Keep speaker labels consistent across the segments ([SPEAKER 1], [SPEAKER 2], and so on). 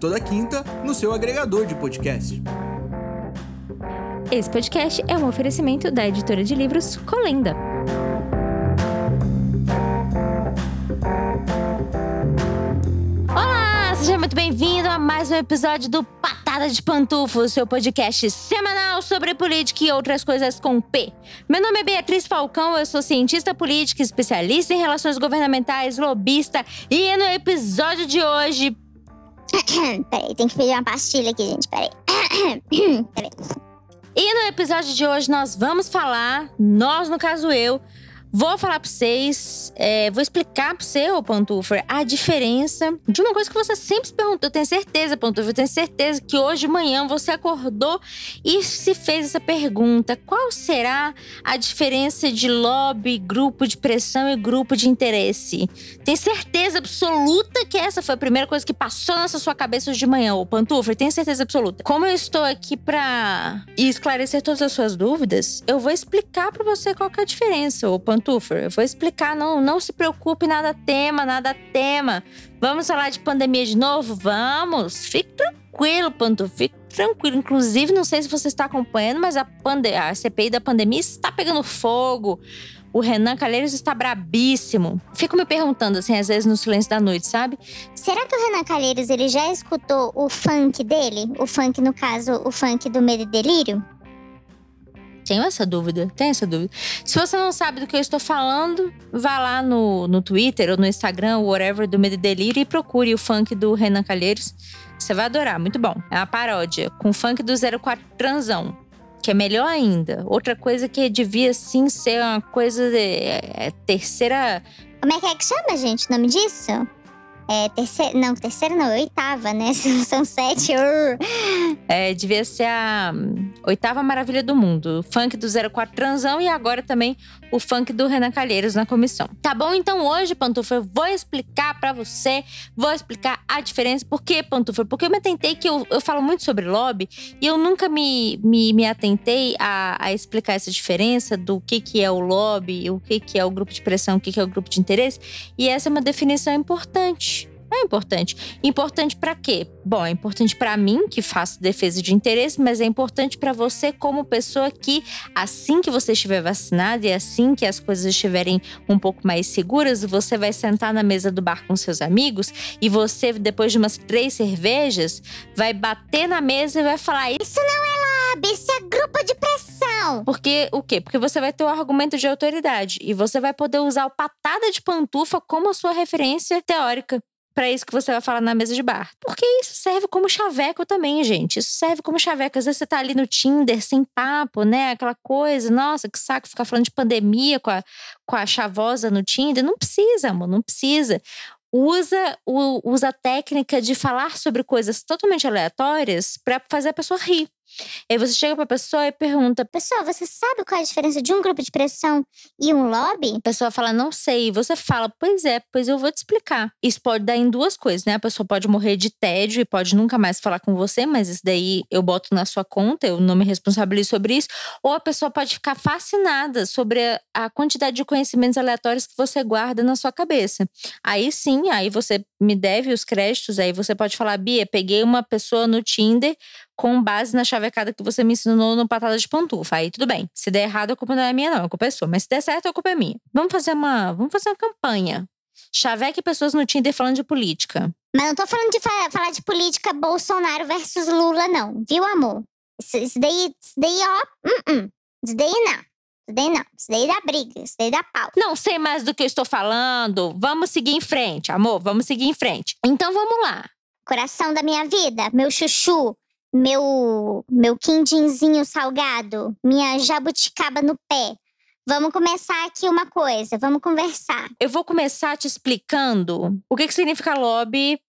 [SPEAKER 1] Toda quinta no seu agregador de podcast.
[SPEAKER 2] Esse podcast é um oferecimento da editora de livros Colenda. Olá, seja muito bem-vindo a mais um episódio do Patada de Pantufo, seu podcast semanal sobre política e outras coisas com P. Meu nome é Beatriz Falcão, eu sou cientista política, especialista em relações governamentais, lobista, e no episódio de hoje
[SPEAKER 3] Peraí, tem que pedir uma pastilha aqui, gente. Peraí. Peraí.
[SPEAKER 2] E no episódio de hoje nós vamos falar, nós no caso eu, vou falar pra vocês, é, vou explicar pra você, ô Pantufer, a diferença de uma coisa que você sempre se perguntou. Eu tenho certeza, Pantufer, eu tenho certeza que hoje de manhã você acordou e se fez essa pergunta: qual será a diferença de lobby, grupo de pressão e grupo de interesse? Tem certeza absoluta que essa foi a primeira coisa que passou nessa sua cabeça hoje de manhã, ô Pantufer? Tenho certeza absoluta. Como eu estou aqui pra esclarecer todas as suas dúvidas, eu vou explicar pra você qual é a diferença, ô Pantufer. Eu vou explicar, não, não se preocupe, nada tema, nada tema. Vamos falar de pandemia de novo? Vamos! Fique tranquilo, Pantufer, fique tranquilo. Inclusive, não sei se você está acompanhando, mas a, pande a CPI da pandemia está pegando fogo. O Renan Calheiros está brabíssimo. Fico me perguntando, assim, às vezes no silêncio da noite, sabe?
[SPEAKER 3] Será que o Renan Calheiros ele já escutou o funk dele? O funk, no caso, o funk do Medo e Delírio?
[SPEAKER 2] Tenho essa dúvida, tenho essa dúvida. Se você não sabe do que eu estou falando, vá lá no, no Twitter ou no Instagram, whatever, do Medo e Delírio e procure o funk do Renan Calheiros. Você vai adorar, muito bom. É uma paródia com funk do 04 Transão, que é melhor ainda. Outra coisa que devia sim ser uma coisa de é, terceira.
[SPEAKER 3] Como é que é que chama, gente, o nome disso? É terceira. Não, terceira não, oitava, né? São sete. urr.
[SPEAKER 2] É, devia ser a oitava maravilha do mundo. Funk do 04 Transão e agora também o funk do Renan Calheiros na comissão. Tá bom? Então hoje, Pantufa, eu vou explicar pra você, vou explicar a diferença. Por que, Pantufa? Porque eu me atentei que eu, eu falo muito sobre lobby e eu nunca me, me, me atentei a, a explicar essa diferença do que, que é o lobby, o que, que é o grupo de pressão, o que, que é o grupo de interesse. E essa é uma definição importante. É importante. Importante pra quê? Bom, é importante pra mim que faço defesa de interesse, mas é importante pra você como pessoa que assim que você estiver vacinado e assim que as coisas estiverem um pouco mais seguras, você vai sentar na mesa do bar com seus amigos e você depois de umas três cervejas vai bater na mesa e vai falar
[SPEAKER 3] Isso não é lobby, isso é grupo de pressão.
[SPEAKER 2] porque o quê? Porque você vai ter o argumento de autoridade e você vai poder usar o patada de pantufa como a sua referência teórica para isso que você vai falar na mesa de bar. Porque isso serve como chaveco também, gente. Isso serve como chaveco. Às vezes você tá ali no Tinder sem papo, né? Aquela coisa, nossa, que saco ficar falando de pandemia com a, com a chavosa no Tinder. Não precisa, amor, não precisa. Usa, usa a técnica de falar sobre coisas totalmente aleatórias para fazer a pessoa rir. Aí você chega pra pessoa e pergunta:
[SPEAKER 3] Pessoal, você sabe qual é a diferença de um grupo de pressão e um lobby?
[SPEAKER 2] A pessoa fala, não sei. E você fala, pois é, pois eu vou te explicar. Isso pode dar em duas coisas, né? A pessoa pode morrer de tédio e pode nunca mais falar com você, mas isso daí eu boto na sua conta, eu não me responsabilizo sobre isso. Ou a pessoa pode ficar fascinada sobre a quantidade de conhecimentos aleatórios que você guarda na sua cabeça. Aí sim, aí você me deve os créditos, aí você pode falar, Bia, peguei uma pessoa no Tinder com base na chavecada que você me ensinou no Patada de Pantufa. Aí tudo bem. Se der errado, a culpa não é minha, não. A culpa é sua. Mas se der certo, a culpa é minha. Vamos fazer uma, vamos fazer uma campanha. Chaveque pessoas no Tinder falando de política.
[SPEAKER 3] Mas não tô falando de fa- falar de política Bolsonaro versus Lula, não. Viu, amor? Isso, daí, isso daí, ó. hum, hum. Isso daí não. Isso daí não. Isso daí dá briga. Isso daí dá pau.
[SPEAKER 2] Não sei mais do que eu estou falando. Vamos seguir em frente, amor. Vamos seguir em frente. Então vamos lá.
[SPEAKER 3] Coração da minha vida, meu chuchu, meu meu quindinzinho salgado, minha jabuticaba no pé. Vamos começar aqui uma coisa, vamos conversar.
[SPEAKER 2] Eu vou começar te explicando o que, que significa lobby,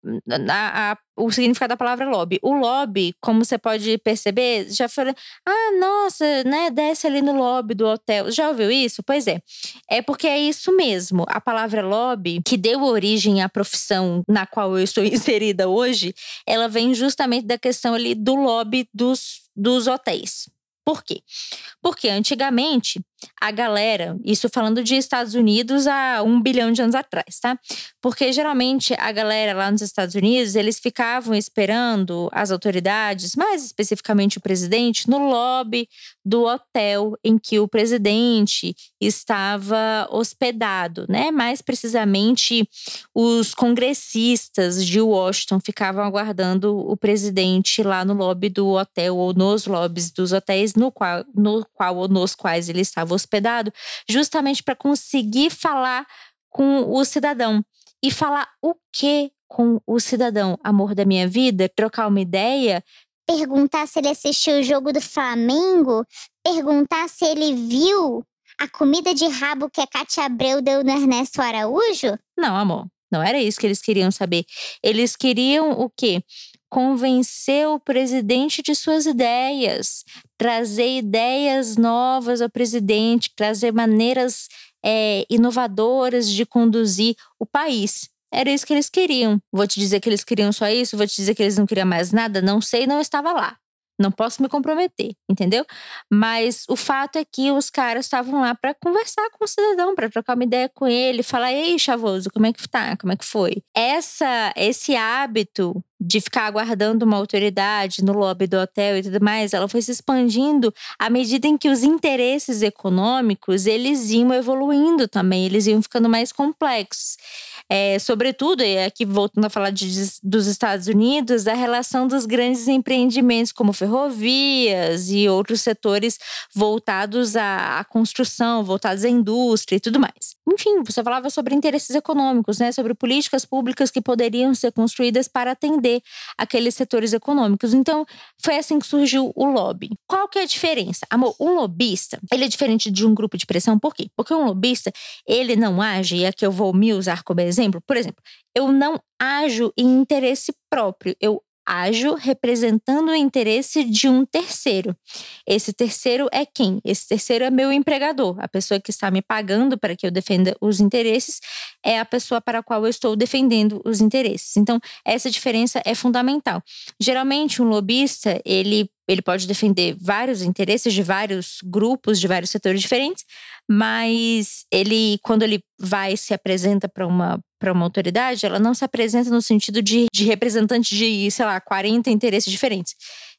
[SPEAKER 2] a, a, o significado da palavra lobby. O lobby, como você pode perceber, já foi. Ah, nossa, né? Desce ali no lobby do hotel. Já ouviu isso? Pois é. É porque é isso mesmo. A palavra lobby, que deu origem à profissão na qual eu estou inserida hoje, ela vem justamente da questão ali do lobby dos, dos hotéis. Por quê? Porque antigamente a galera, isso falando de Estados Unidos há um bilhão de anos atrás, tá? Porque geralmente a galera lá nos Estados Unidos, eles ficavam esperando as autoridades, mais especificamente o presidente, no lobby do hotel em que o presidente estava hospedado, né? Mais precisamente, os congressistas de Washington ficavam aguardando o presidente lá no lobby do hotel ou nos lobbies dos hotéis no qual, no qual ou nos quais ele estava hospedado, justamente para conseguir falar com o cidadão. E falar o que com o cidadão? Amor da minha vida? Trocar uma ideia?
[SPEAKER 3] Perguntar se ele assistiu o jogo do Flamengo? Perguntar se ele viu a comida de rabo que a Cátia Abreu deu no Ernesto Araújo?
[SPEAKER 2] Não, amor. Não era isso que eles queriam saber. Eles queriam o quê? Convencer o presidente de suas ideias, trazer ideias novas ao presidente, trazer maneiras é, inovadoras de conduzir o país. Era isso que eles queriam. Vou te dizer que eles queriam só isso, vou te dizer que eles não queriam mais nada, não sei, não estava lá. Não posso me comprometer, entendeu? Mas o fato é que os caras estavam lá para conversar com o cidadão, para trocar uma ideia com ele, falar: "Ei, chavoso, como é que tá? Como é que foi?". Essa esse hábito de ficar aguardando uma autoridade no lobby do hotel e tudo mais, ela foi se expandindo à medida em que os interesses econômicos eles iam evoluindo também, eles iam ficando mais complexos. É, sobretudo, e aqui voltando a falar de, dos Estados Unidos, a relação dos grandes empreendimentos como ferrovias e outros setores voltados à, à construção, voltados à indústria e tudo mais. Enfim, você falava sobre interesses econômicos, né, sobre políticas públicas que poderiam ser construídas para atender aqueles setores econômicos. Então, foi assim que surgiu o lobby. Qual que é a diferença? Amor, um lobista, ele é diferente de um grupo de pressão, por quê? Porque um lobista, ele não age, e aqui eu vou me usar como exemplo, por exemplo, eu não ajo em interesse próprio, eu ajo representando o interesse de um terceiro. Esse terceiro é quem? Esse terceiro é meu empregador. A pessoa que está me pagando para que eu defenda os interesses é a pessoa para a qual eu estou defendendo os interesses. Então, essa diferença é fundamental. Geralmente, um lobista, ele ele pode defender vários interesses de vários grupos, de vários setores diferentes, mas ele, quando ele vai se apresenta para uma, uma autoridade, ela não se apresenta no sentido de, de representante de, sei lá, 40 interesses diferentes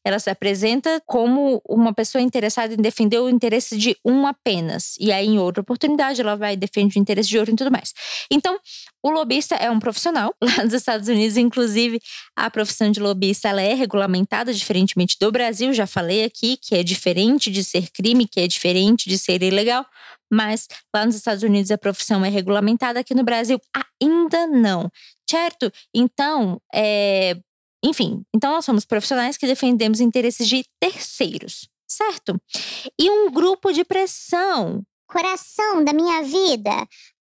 [SPEAKER 2] ela se apresenta como uma pessoa interessada em defender o interesse de um apenas. E aí, em outra oportunidade, ela vai e defende o interesse de outro e tudo mais. Então, o lobista é um profissional. Lá nos Estados Unidos, inclusive, a profissão de lobista ela é regulamentada diferentemente do Brasil. Já falei aqui que é diferente de ser crime, que é diferente de ser ilegal. Mas lá nos Estados Unidos a profissão é regulamentada, aqui no Brasil ainda não certo? Então, é, enfim, então nós somos profissionais que defendemos interesses de terceiros, certo? E um grupo de pressão.
[SPEAKER 3] Coração da minha vida,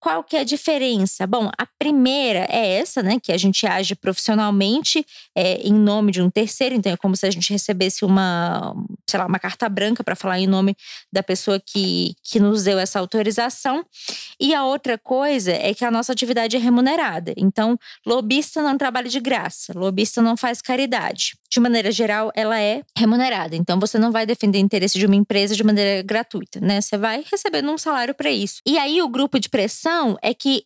[SPEAKER 2] qual que é a diferença? Bom, a primeira é essa, né? Que a gente age profissionalmente é, em nome de um terceiro. Então, é como se a gente recebesse uma, sei lá, uma carta branca para falar em nome da pessoa que, que nos deu essa autorização. E a outra coisa é que a nossa atividade é remunerada. Então, lobista não trabalha de graça, lobista não faz caridade. De maneira geral, ela é remunerada. Então, você não vai defender o interesse de uma empresa de maneira gratuita, né? Você vai recebendo um salário para isso. E aí, o grupo de pressão pressão é que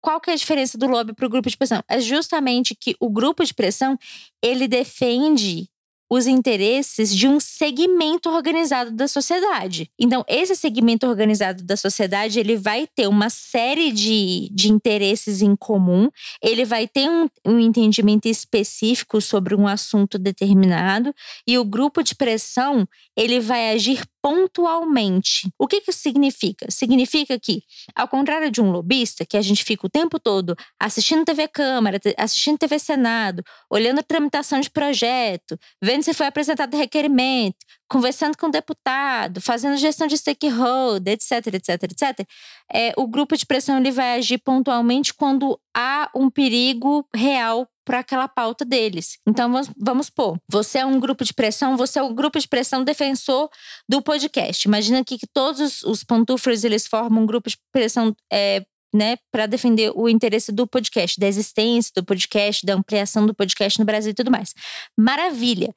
[SPEAKER 2] qual que é a diferença do lobby para o grupo de pressão? É justamente que o grupo de pressão ele defende os interesses de um segmento organizado da sociedade. Então, esse segmento organizado da sociedade, ele vai ter uma série de, de interesses em comum, ele vai ter um, um entendimento específico sobre um assunto determinado, e o grupo de pressão, ele vai agir pontualmente. O que, que isso significa? Significa que, ao contrário de um lobista, que a gente fica o tempo todo assistindo TV Câmara, assistindo TV Senado, olhando a tramitação de projeto, vendo se foi apresentado requerimento, conversando com o deputado, fazendo gestão de stakeholder, etc, etc, etc, é, o grupo de pressão ele vai agir pontualmente quando há um perigo real para aquela pauta deles. Então vamos, vamos pôr, você é um grupo de pressão, você é um grupo de pressão defensor do podcast. Imagina aqui que todos os, pantufers eles formam um grupo de pressão é, né, para defender o interesse do podcast, da existência do podcast, da ampliação do podcast no Brasil e tudo mais. Maravilha.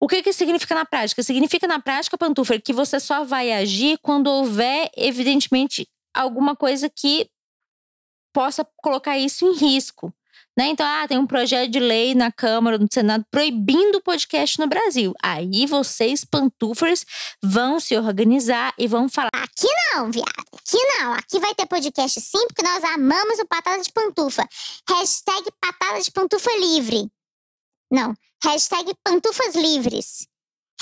[SPEAKER 2] O que, que significa na prática? Significa na prática, Pantufer, que você só vai agir quando houver, evidentemente, alguma coisa que possa colocar isso em risco. Né? Então, ah, tem um projeto de lei na Câmara, no Senado, proibindo o podcast no Brasil. Aí vocês, pantufers, vão se organizar e vão falar.
[SPEAKER 3] Aqui não, viado. Aqui não. Aqui vai ter podcast sim, porque nós amamos o Patada de Pantufa. Hashtag Patada de Pantufa Livre. Não. Hashtag Pantufas Livres.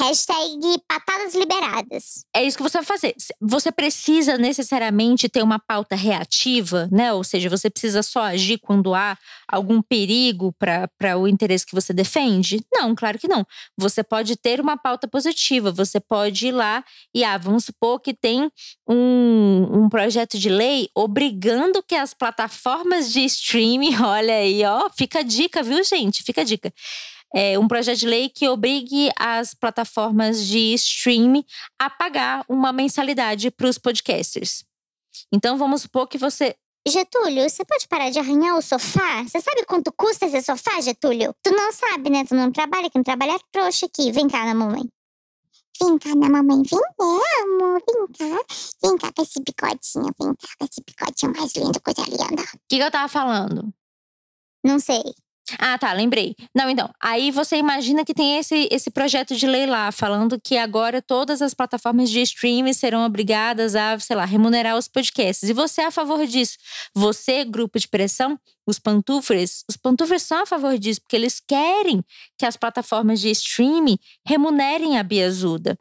[SPEAKER 3] Hashtag patadas liberadas.
[SPEAKER 2] É isso que você vai fazer. Você precisa necessariamente ter uma pauta reativa, né? Ou seja, você precisa só agir quando há algum perigo para o interesse que você defende? Não, claro que não. Você pode ter uma pauta positiva, você pode ir lá e, ah, vamos supor que tem um, um projeto de lei obrigando que as plataformas de streaming, olha aí, ó, fica a dica, viu, gente? Fica a dica é, um projeto de lei que obrigue as plataformas de streaming a pagar uma mensalidade para os podcasters. Então vamos supor que você.
[SPEAKER 3] Getúlio, você pode parar de arranhar o sofá? Você sabe quanto custa esse sofá, Getúlio? Tu não sabe, né? Tu não trabalha, quem trabalha é trouxa aqui. Vem cá na mamãe. Vem cá na mamãe, vem, é, amor, vem cá. Vem cá com esse bigodinho, vem cá com esse bigodinho mais lindo, coisa linda. O
[SPEAKER 2] que, que eu tava falando?
[SPEAKER 3] Não sei.
[SPEAKER 2] Ah, tá, lembrei. Não, então, aí você imagina que tem esse, esse projeto de lei lá, falando que agora todas as plataformas de streaming serão obrigadas a, sei lá, remunerar os podcasts. E você é a favor disso? Você, grupo de pressão, os pantufres, os pantufres são a favor disso, porque eles querem que as plataformas de streaming remunerem a Biazuda.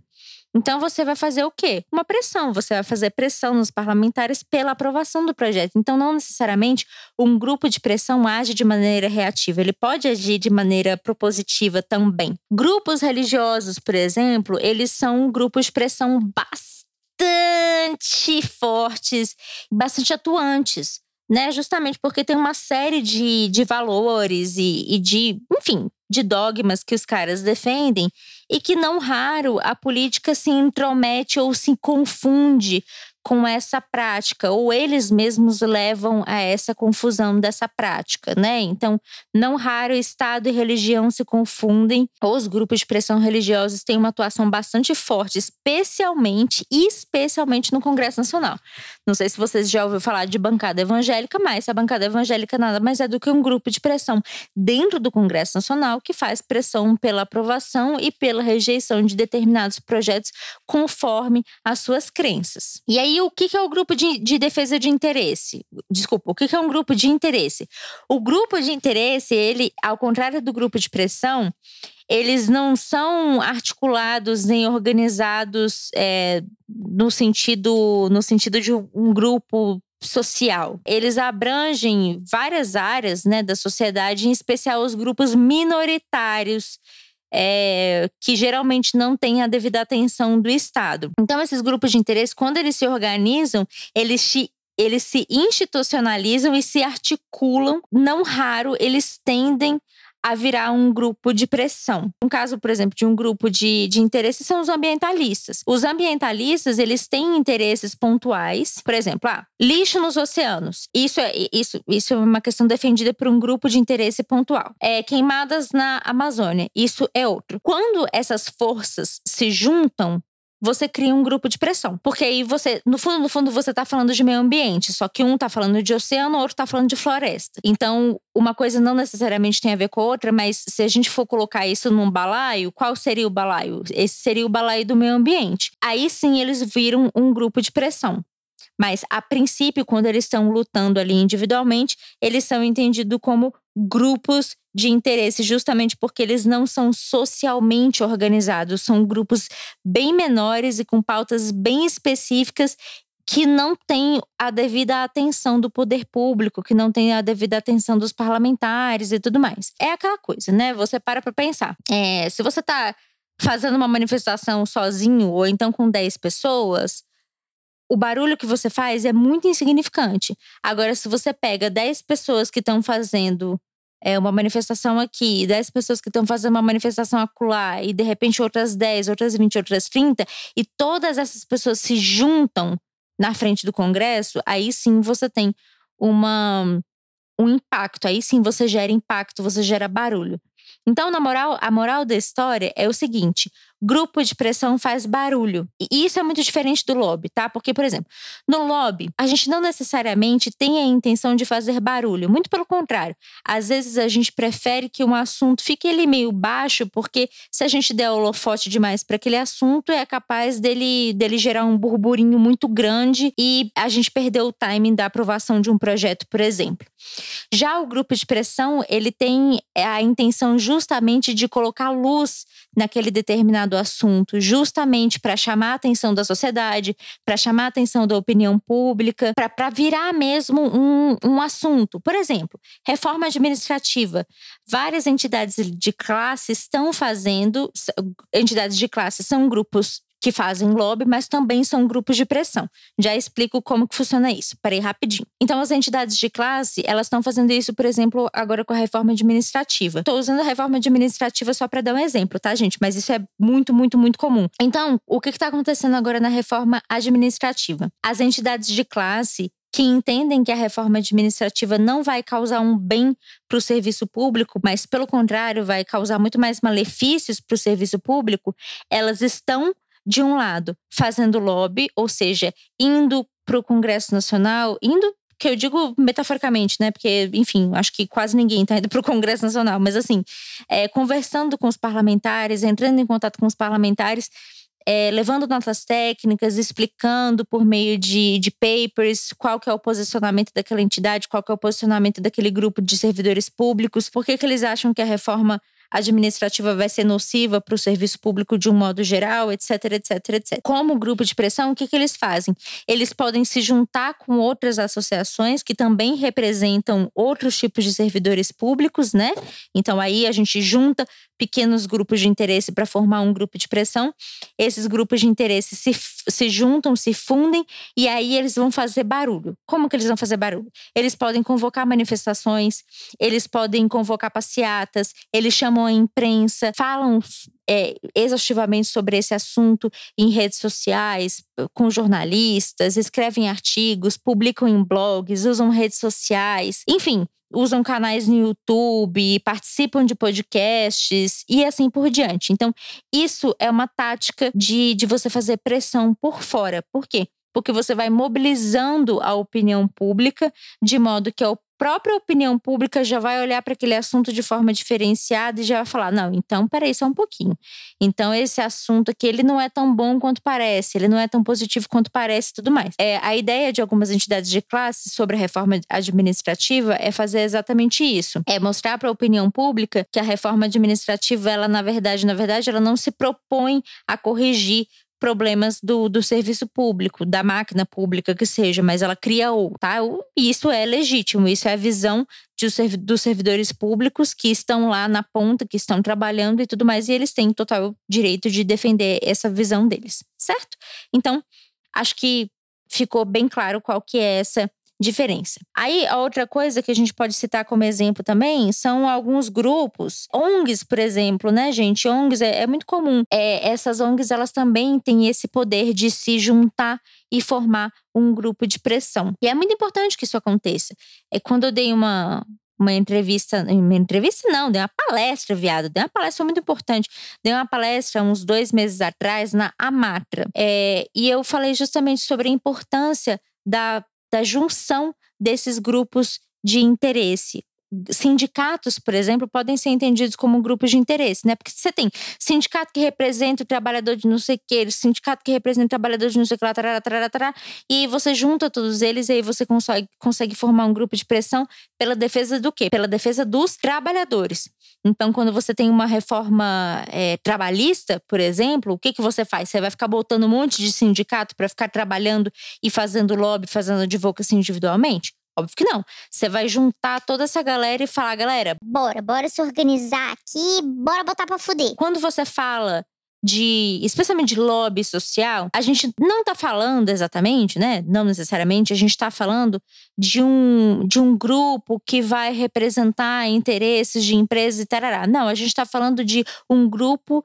[SPEAKER 2] Então você vai fazer o quê? Uma pressão. Você vai fazer pressão nos parlamentares pela aprovação do projeto. Então, não necessariamente um grupo de pressão age de maneira reativa, ele pode agir de maneira propositiva também. Grupos religiosos, por exemplo, eles são grupos de pressão bastante fortes, bastante atuantes. Né, justamente porque tem uma série de, de valores e, e de, enfim, de dogmas que os caras defendem e que não raro a política se intromete ou se confunde com essa prática, ou eles mesmos levam a essa confusão dessa prática, né? Então, não raro Estado e religião se confundem. Os grupos de pressão religiosos têm uma atuação bastante forte, especialmente especialmente no Congresso Nacional. Não sei se vocês já ouviram falar de bancada evangélica, mas a bancada evangélica nada mais é do que um grupo de pressão dentro do Congresso Nacional que faz pressão pela aprovação e pela rejeição de determinados projetos conforme as suas crenças. E aí aí, o que é o grupo de, de defesa de interesse? Desculpa, o que é um grupo de interesse? O grupo de interesse, ele, ao contrário do grupo de pressão, eles não são articulados nem organizados é, no sentido no sentido de um grupo social. Eles abrangem várias áreas né, da sociedade, em especial os grupos minoritários é, que geralmente não têm a devida atenção do Estado. Então, esses grupos de interesse, quando eles se organizam, eles se eles se institucionalizam e se articulam. Não raro, eles tendem a virar um grupo de pressão. Um caso, por exemplo, de um grupo de, de interesse são os ambientalistas. Os ambientalistas, eles têm interesses pontuais. Por exemplo, ah, lixo nos oceanos. Isso é, isso, isso é uma questão defendida por um grupo de interesse pontual. É, queimadas na Amazônia. Isso é outro. Quando essas forças se juntam você cria um grupo de pressão. Porque aí você, no fundo, no fundo, você tá falando de meio ambiente, só que um tá falando de oceano, o outro tá falando de floresta. Então, uma coisa não necessariamente tem a ver com a outra, mas se a gente for colocar isso num balaio, qual seria o balaio? Esse seria o balaio do meio ambiente. Aí sim eles viram um grupo de pressão. Mas, a princípio, quando eles estão lutando ali individualmente, eles são entendidos como grupos de interesse, justamente porque eles não são socialmente organizados, são grupos bem menores e com pautas bem específicas que não têm a devida atenção do poder público, que não tem a devida atenção dos parlamentares e tudo mais. É aquela coisa, né? Você para para pensar. É, se você está fazendo uma manifestação sozinho ou então com 10 pessoas, o barulho que você faz é muito insignificante. Agora, se você pega 10 pessoas que estão fazendo é, uma manifestação aqui, 10 pessoas que estão fazendo uma manifestação acolá, e de repente outras 10, outras 20, outras 30, e todas essas pessoas se juntam na frente do Congresso, aí sim você tem uma, um impacto, aí sim você gera impacto, você gera barulho. Então, na moral, a moral da história é o seguinte: grupo de pressão faz barulho. E isso é muito diferente do lobby, tá? Porque, por exemplo, no lobby, a gente não necessariamente tem a intenção de fazer barulho. Muito pelo contrário. Às vezes a gente prefere que um assunto fique ele meio baixo, porque se a gente der holofote demais para aquele assunto, é capaz dele, dele gerar um burburinho muito grande e a gente perder o timing da aprovação de um projeto, por exemplo. Já o grupo de pressão, ele tem a intenção justamente de colocar luz naquele determinado assunto, justamente para chamar a atenção da sociedade, para chamar a atenção da opinião pública, para virar mesmo um, um assunto. Por exemplo, reforma administrativa. Várias entidades de classe estão fazendo, entidades de classe são grupos que fazem lobby, mas também são grupos de pressão. Já explico como que funciona isso. Parei rapidinho. Então, as entidades de classe, elas estão fazendo isso, por exemplo, agora com a reforma administrativa. Estou usando a reforma administrativa só para dar um exemplo, tá, gente? Mas isso é muito, muito, muito comum. Então, o que está acontecendo agora na reforma administrativa? As entidades de classe que entendem que a reforma administrativa não vai causar um bem para o serviço público, mas, pelo contrário, vai causar muito mais malefícios para o serviço público, elas estão de um lado, fazendo lobby, ou seja, indo para o Congresso Nacional, indo que eu digo metaforicamente, né? Porque, enfim, acho que quase ninguém está indo para o Congresso Nacional, mas assim, é, conversando com os parlamentares, entrando em contato com os parlamentares, é, levando notas técnicas, explicando por meio de, de papers qual que é o posicionamento daquela entidade, qual que é o posicionamento daquele grupo de servidores públicos, por que, que eles acham que a reforma administrativa vai ser nociva para o serviço público de um modo geral, etc, etc, etc. Como grupo de pressão, o que, que eles fazem? Eles podem se juntar com outras associações que também representam outros tipos de servidores públicos, né? Então aí a gente junta pequenos grupos de interesse para formar um grupo de pressão. Esses grupos de interesse se, se juntam, se fundem e aí eles vão fazer barulho. Como que eles vão fazer barulho? Eles podem convocar manifestações, eles podem convocar passeatas, eles chamam a imprensa, falam é, exaustivamente sobre esse assunto em redes sociais, com jornalistas, escrevem artigos, publicam em blogs, usam redes sociais, enfim, usam canais no YouTube, participam de podcasts e assim por diante. Então, isso é uma tática de, de você fazer pressão por fora. Por quê? Porque você vai mobilizando a opinião pública de modo que a própria opinião pública já vai olhar para aquele assunto de forma diferenciada e já vai falar: não, então peraí só um pouquinho. Então, esse assunto aqui ele não é tão bom quanto parece, ele não é tão positivo quanto parece e tudo mais. É, a ideia de algumas entidades de classe sobre a reforma administrativa é fazer exatamente isso: é mostrar para a opinião pública que a reforma administrativa, ela, na verdade, na verdade, ela não se propõe a corrigir problemas do, do serviço público, da máquina pública que seja, mas ela cria outro, tá? Isso é legítimo, isso é a visão de, dos servidores públicos que estão lá na ponta, que estão trabalhando e tudo mais, e eles têm total direito de defender essa visão deles, certo? Então, acho que ficou bem claro qual que é essa diferença. Aí, a outra coisa que a gente pode citar como exemplo também são alguns grupos, ONGs, por exemplo, né, gente? ONGs é, é muito comum. É, essas ONGs, elas também têm esse poder de se juntar e formar um grupo de pressão. E é muito importante que isso aconteça. É quando eu dei uma, uma entrevista, uma entrevista não, dei uma palestra, viado, dei uma palestra muito importante. Dei uma palestra uns dois meses atrás na Amatra. É, e eu falei justamente sobre a importância da da junção desses grupos de interesse. sindicatos, por exemplo, podem ser entendidos como grupos de interesse, né? Porque você tem sindicato que representa o trabalhador de não sei o quê, sindicato que representa o trabalhador de não sei o que lá, tarará, tarará, tarará, e você junta todos eles e aí você consegue, consegue formar um grupo de pressão pela defesa do quê? Pela defesa dos trabalhadores. Então, quando você tem uma reforma é, trabalhista, por exemplo, o que, que você faz? Você vai ficar botando um monte de sindicato para ficar trabalhando e fazendo lobby, fazendo advocacy individualmente? Óbvio que não. Você vai juntar toda essa galera e falar, galera.
[SPEAKER 3] Bora, bora se organizar aqui, bora botar pra fuder.
[SPEAKER 2] Quando você fala de, especialmente de lobby social, a gente não está falando exatamente, né? Não necessariamente, a gente está falando de um, de um grupo que vai representar interesses de empresas e tarará. Não, a gente está falando de um grupo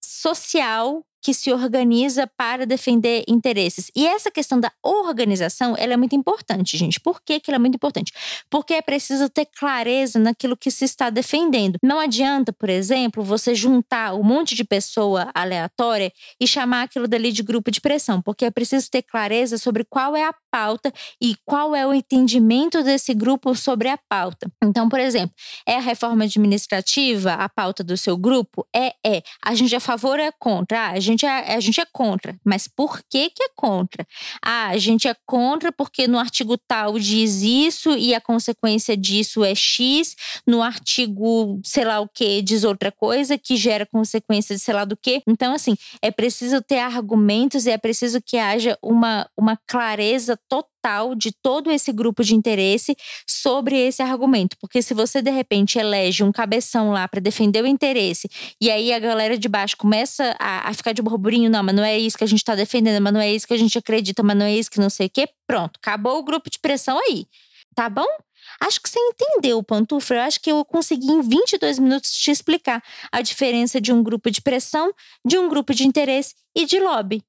[SPEAKER 2] social que se organiza para defender interesses. E essa questão da organização, ela é muito importante, gente. Por que, que ela é muito importante? Porque é preciso ter clareza naquilo que se está defendendo. Não adianta, por exemplo, você juntar um monte de pessoa aleatória e chamar aquilo dali de grupo de pressão, porque é preciso ter clareza sobre qual é a pauta e qual é o entendimento desse grupo sobre a pauta. Então, por exemplo, é a reforma administrativa a pauta do seu grupo? É, é. A gente é a favor ou é contra? Ah, a gente é, a gente é contra. Mas por que que é contra? Ah, a gente é contra porque no artigo tal diz isso e a consequência disso é X, no artigo sei lá o que diz outra coisa que gera consequência de sei lá do que. Então, assim, é preciso ter argumentos e é preciso que haja uma, uma clareza total de todo esse grupo de interesse sobre esse argumento. Porque se você, de repente, elege um cabeção lá para defender o interesse, e aí a galera de baixo começa a, a ficar de burburinho, não, mas não é isso que a gente está defendendo, mas não é isso que a gente acredita, mas não é isso que não sei o quê, pronto, acabou o grupo de pressão aí. Tá bom? Acho que você entendeu, Pantufra. Eu acho que eu consegui em 22 minutos te explicar a diferença de um grupo de pressão, de um grupo de interesse e de lobby.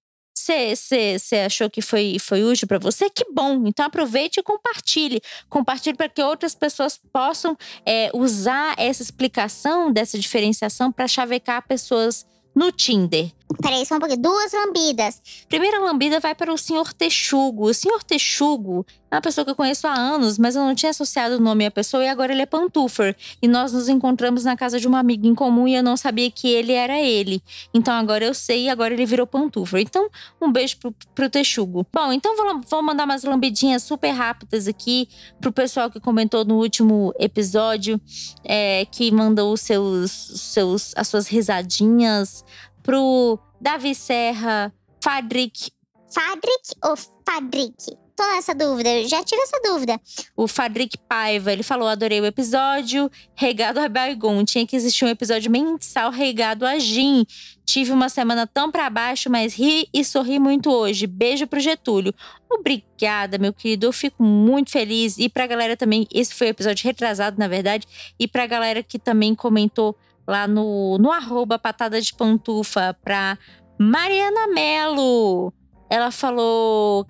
[SPEAKER 2] Você achou que foi, foi útil para você? Que bom! Então aproveite e compartilhe. Compartilhe para que outras pessoas possam é, usar essa explicação dessa diferenciação para chavecar pessoas no Tinder.
[SPEAKER 3] Peraí, só um pouquinho. Duas lambidas.
[SPEAKER 2] Primeira lambida vai para o senhor Texugo. O senhor Texugo é uma pessoa que eu conheço há anos, mas eu não tinha associado o nome à pessoa e agora ele é Pantufer. E nós nos encontramos na casa de uma amiga em comum e eu não sabia que ele era ele. Então agora eu sei e agora ele virou Pantufer. Então, um beijo pro, pro Texugo. Bom, então vou, vou mandar umas lambidinhas super rápidas aqui pro pessoal que comentou no último episódio, é, que mandou seus, seus, as suas risadinhas pro Davi Serra, Fadric.
[SPEAKER 3] Fadric ou Fadric? Tô nessa dúvida, eu já tive essa dúvida.
[SPEAKER 2] O Fadric Paiva, ele falou: adorei o episódio, regado a Baigon. Tinha que existir um episódio mensal regado a Gin. Tive uma semana tão para baixo, mas ri e sorri muito hoje. Beijo pro Getúlio. Obrigada, meu querido. Eu fico muito feliz. E pra galera também, esse foi o episódio retrasado, na verdade. E pra galera que também comentou lá no, no arroba patada de pantufa pra Mariana Melo. Ela falou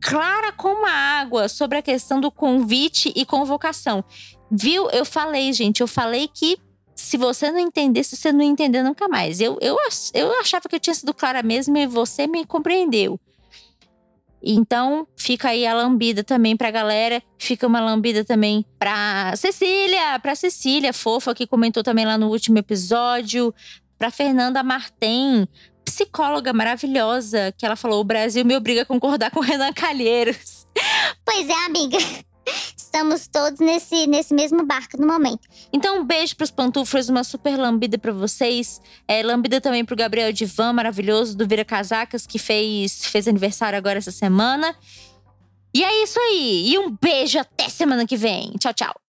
[SPEAKER 2] clara como a água sobre a questão do convite e convocação. Viu? Eu falei, gente, eu falei que se você não entendesse, você não ia entender nunca mais. Eu, eu, eu achava que eu tinha sido clara mesmo e você me compreendeu. Então, fica aí a lambida também pra galera. Fica uma lambida também pra Cecília, pra Cecília, fofa, que comentou também lá no último episódio. Pra Fernanda Martem, psicóloga maravilhosa, que ela falou: o Brasil me obriga a concordar com Renan Calheiros.
[SPEAKER 3] Pois é, amiga. Estamos todos nesse, nesse mesmo barco no momento.
[SPEAKER 2] Então, um beijo pros pantufras, uma super lambida para vocês. É, lambida também pro Gabriel Divan, maravilhoso, do Vira Casacas, que fez, fez aniversário agora essa semana. E é isso aí. E um beijo até semana que vem. Tchau, tchau.